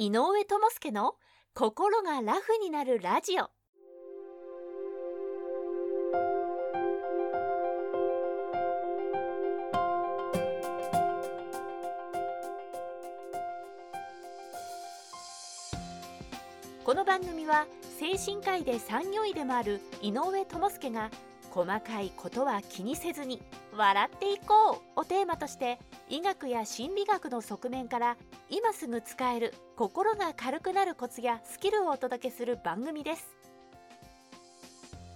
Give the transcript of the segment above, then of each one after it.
井上智介の心がラフになるラジオ。この番組は精神科医で産業医でもある井上智介が細かいことは気にせずに笑っていこうをテーマとして医学や心理学の側面から今すぐ使える心が軽くなるコツやスキルをお届けする番組です。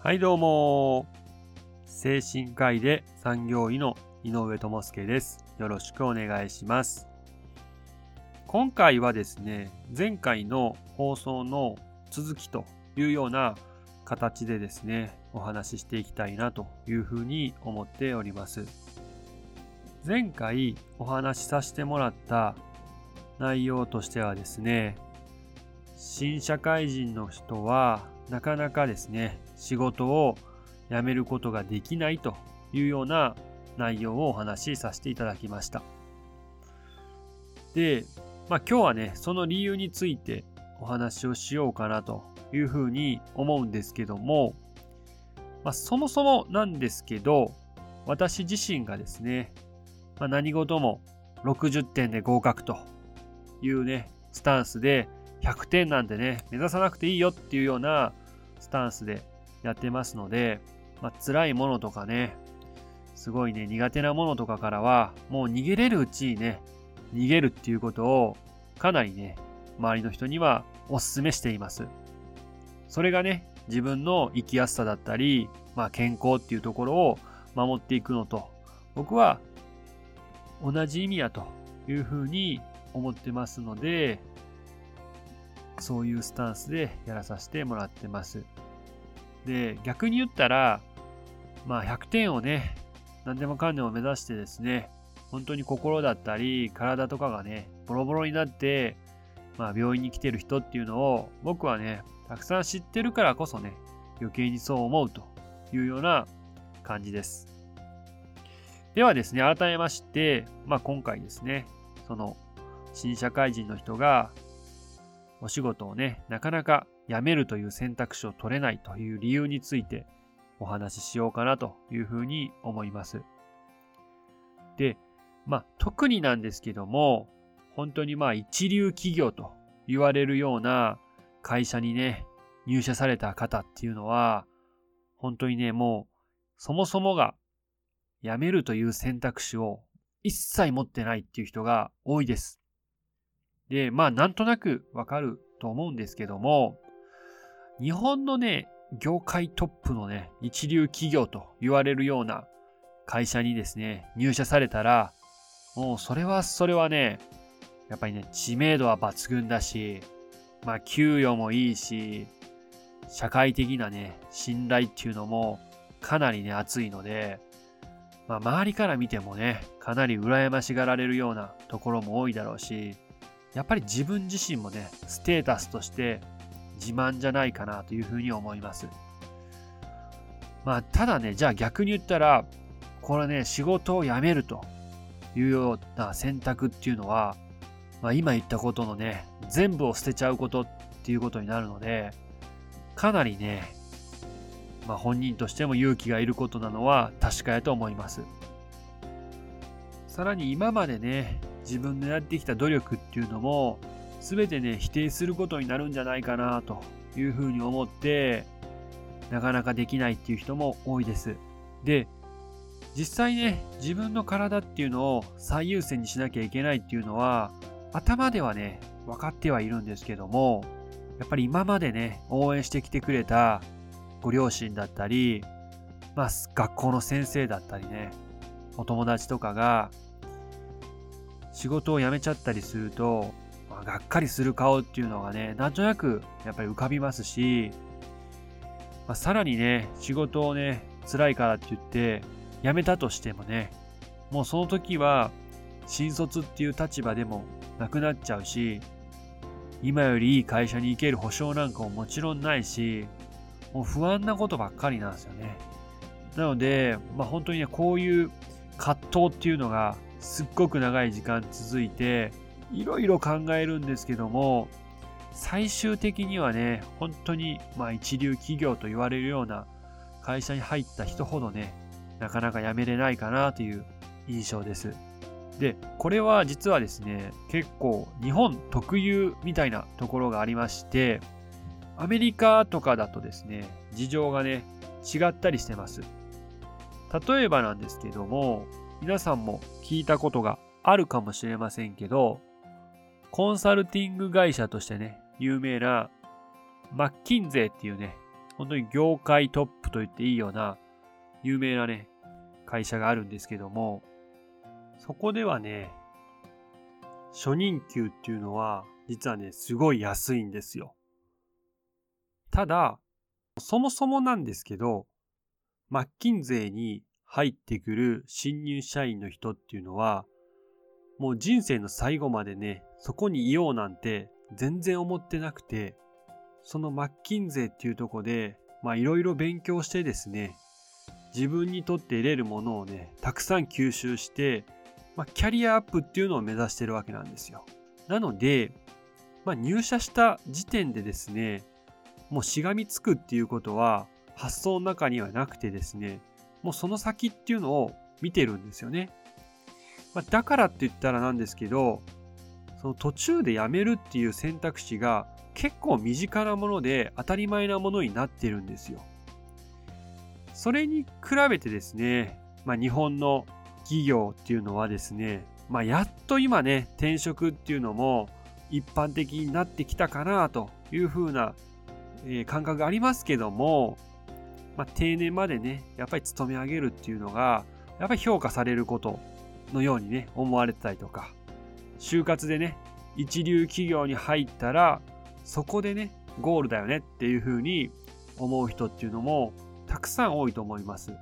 はいどうも。精神科医で産業医の井上智介です。よろしくお願いします。今回はですね前回の放送の続きというような形でですねお話ししていきたいなというふうに思っております。前回お話しさせてもらった内容としてはですね新社会人の人はなかなかですね仕事を辞めることができないというような内容をお話しさせていただきました。で、まあ、今日はねその理由についてお話をしようかなというふうに思うんですけども、まあ、そもそもなんですけど私自身がですねまあ、何事も60点で合格というね、スタンスで100点なんてね、目指さなくていいよっていうようなスタンスでやってますので、まあ、辛いものとかね、すごいね、苦手なものとかからは、もう逃げれるうちにね、逃げるっていうことをかなりね、周りの人にはお勧めしています。それがね、自分の生きやすさだったり、まあ健康っていうところを守っていくのと、僕は同じ意味やというふうに思ってますので、そういうスタンスでやらさせてもらってます。で、逆に言ったら、まあ100点をね、何でもかんでも目指してですね、本当に心だったり体とかがね、ボロボロになって、まあ病院に来てる人っていうのを僕はね、たくさん知ってるからこそね、余計にそう思うというような感じです。ではですね、改めまして、まあ、今回ですね、その新社会人の人がお仕事をね、なかなか辞めるという選択肢を取れないという理由についてお話ししようかなというふうに思います。で、まあ、特になんですけども、本当にまあ一流企業と言われるような会社にね、入社された方っていうのは、本当にね、もうそもそもが辞めるという選択肢を一切持ってないっていう人が多いです。で、まあなんとなくわかると思うんですけども、日本のね、業界トップのね、一流企業と言われるような会社にですね、入社されたら、もうそれはそれはね、やっぱりね、知名度は抜群だし、まあ給与もいいし、社会的なね、信頼っていうのもかなりね、熱いので、まあ、周りから見てもね、かなり羨ましがられるようなところも多いだろうし、やっぱり自分自身もね、ステータスとして自慢じゃないかなというふうに思います。まあ、ただね、じゃあ逆に言ったら、これね、仕事を辞めるというような選択っていうのは、まあ、今言ったことのね、全部を捨てちゃうことっていうことになるので、かなりね、まあ、本人としても勇気がいることなのは確かやと思います。さらに今までね、自分のやってきた努力っていうのも、全てね、否定することになるんじゃないかなというふうに思って、なかなかできないっていう人も多いです。で、実際ね、自分の体っていうのを最優先にしなきゃいけないっていうのは、頭ではね、分かってはいるんですけども、やっぱり今までね、応援してきてくれたご両親だったり、まあ、学校の先生だったりね、お友達とかが、仕事を辞めちゃったりすると、まあ、がっかりする顔っていうのがね、なんとなくやっぱり浮かびますし、まあ、さらにね、仕事をね、辛いからって言って辞めたとしてもね、もうその時は新卒っていう立場でもなくなっちゃうし、今よりいい会社に行ける保証なんかももちろんないし、もう不安なことばっかりなんですよね。なので、まあ、本当にね、こういう葛藤っていうのがすっごく長い時間続いて、いろいろ考えるんですけども、最終的にはね、本当にまあ一流企業と言われるような会社に入った人ほどね、なかなか辞めれないかなという印象です。で、これは実はですね、結構日本特有みたいなところがありまして、アメリカとかだとですね、事情がね、違ったりしてます。例えばなんですけども、皆さんも聞いたことがあるかもしれませんけど、コンサルティング会社としてね、有名なマッキンゼーっていうね、本当に業界トップと言っていいような有名なね、会社があるんですけども、そこではね、初任給っていうのは実はね、すごい安いんですよ。ただ、そもそもなんですけど、マッキンゼーに入ってくる新入社員の人っていうのは、もう人生の最後までね、そこにいようなんて全然思ってなくて、そのマッキンゼーっていうとこで、まあいろいろ勉強してですね、自分にとって得れるものをね、たくさん吸収して、まあ、キャリアアップっていうのを目指してるわけなんですよ。なので、まあ、入社した時点でですね、もうしがみつくっていうことは発想の中にはなくてですね、もうその先っていうのを見てるんですよね。まあ、だからって言ったらなんですけど、その途中で辞めるっていう選択肢が結構身近なもので当たり前なものになってるんですよ。それに比べてですね、まあ、日本の企業っていうのはですね、まあ、やっと今ね、転職っていうのも一般的になってきたかなというふうな、えー、感覚がありますけども、まあ、定年までね、やっぱり勤め上げるっていうのが、やっぱり評価されることのようにね、思われてたりとか、就活でね、一流企業に入ったら、そこでね、ゴールだよねっていうふうに思う人っていうのもたくさん多いと思います。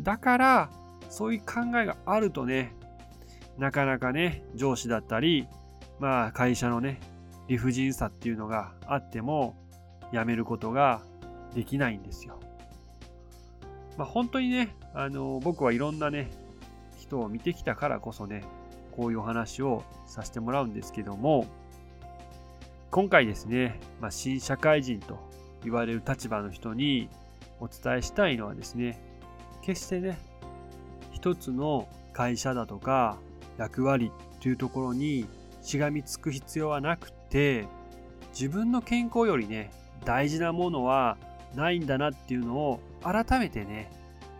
だから、そういう考えがあるとね、なかなかね、上司だったり、まあ会社のね、理不尽さっていうのがあっても、辞めることができないんですよ。まあ本当にね、あの、僕はいろんなね、人を見てきたからこそね、こういうお話をさせてもらうんですけども、今回ですね、まあ、新社会人と言われる立場の人にお伝えしたいのはですね、決してね、一つの会社だとか役割というところにしがみつく必要はなくて自分の健康よりね大事なものはないんだなっていうのを改めてね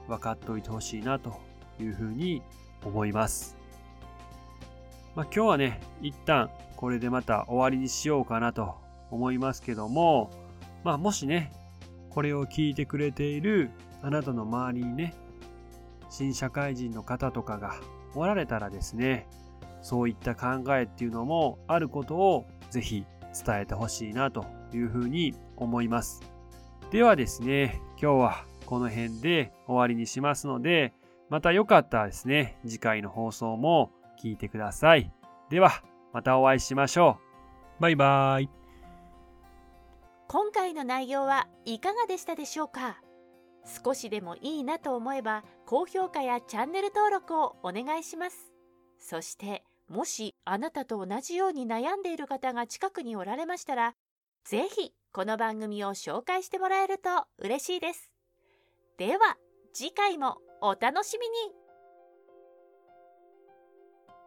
分かっておいてほしいなというふうに思います。まあ、今日はね一旦これでまた終わりにしようかなと思いますけどもまあもしねこれを聞いてくれているあなたの周りにね新社会人の方とかがおられたらですね、そういった考えっていうのもあることをぜひ伝えてほしいなというふうに思います。ではですね、今日はこの辺で終わりにしますので、またよかったらですね、次回の放送も聞いてください。では、またお会いしましょう。バイバーイ。今回の内容はいかがでしたでしょうか？少しでもいいなと思えば高評価やチャンネル登録をお願いしますそしてもしあなたと同じように悩んでいる方が近くにおられましたら是非この番組を紹介してもらえると嬉しいです。では次回もお楽しみに。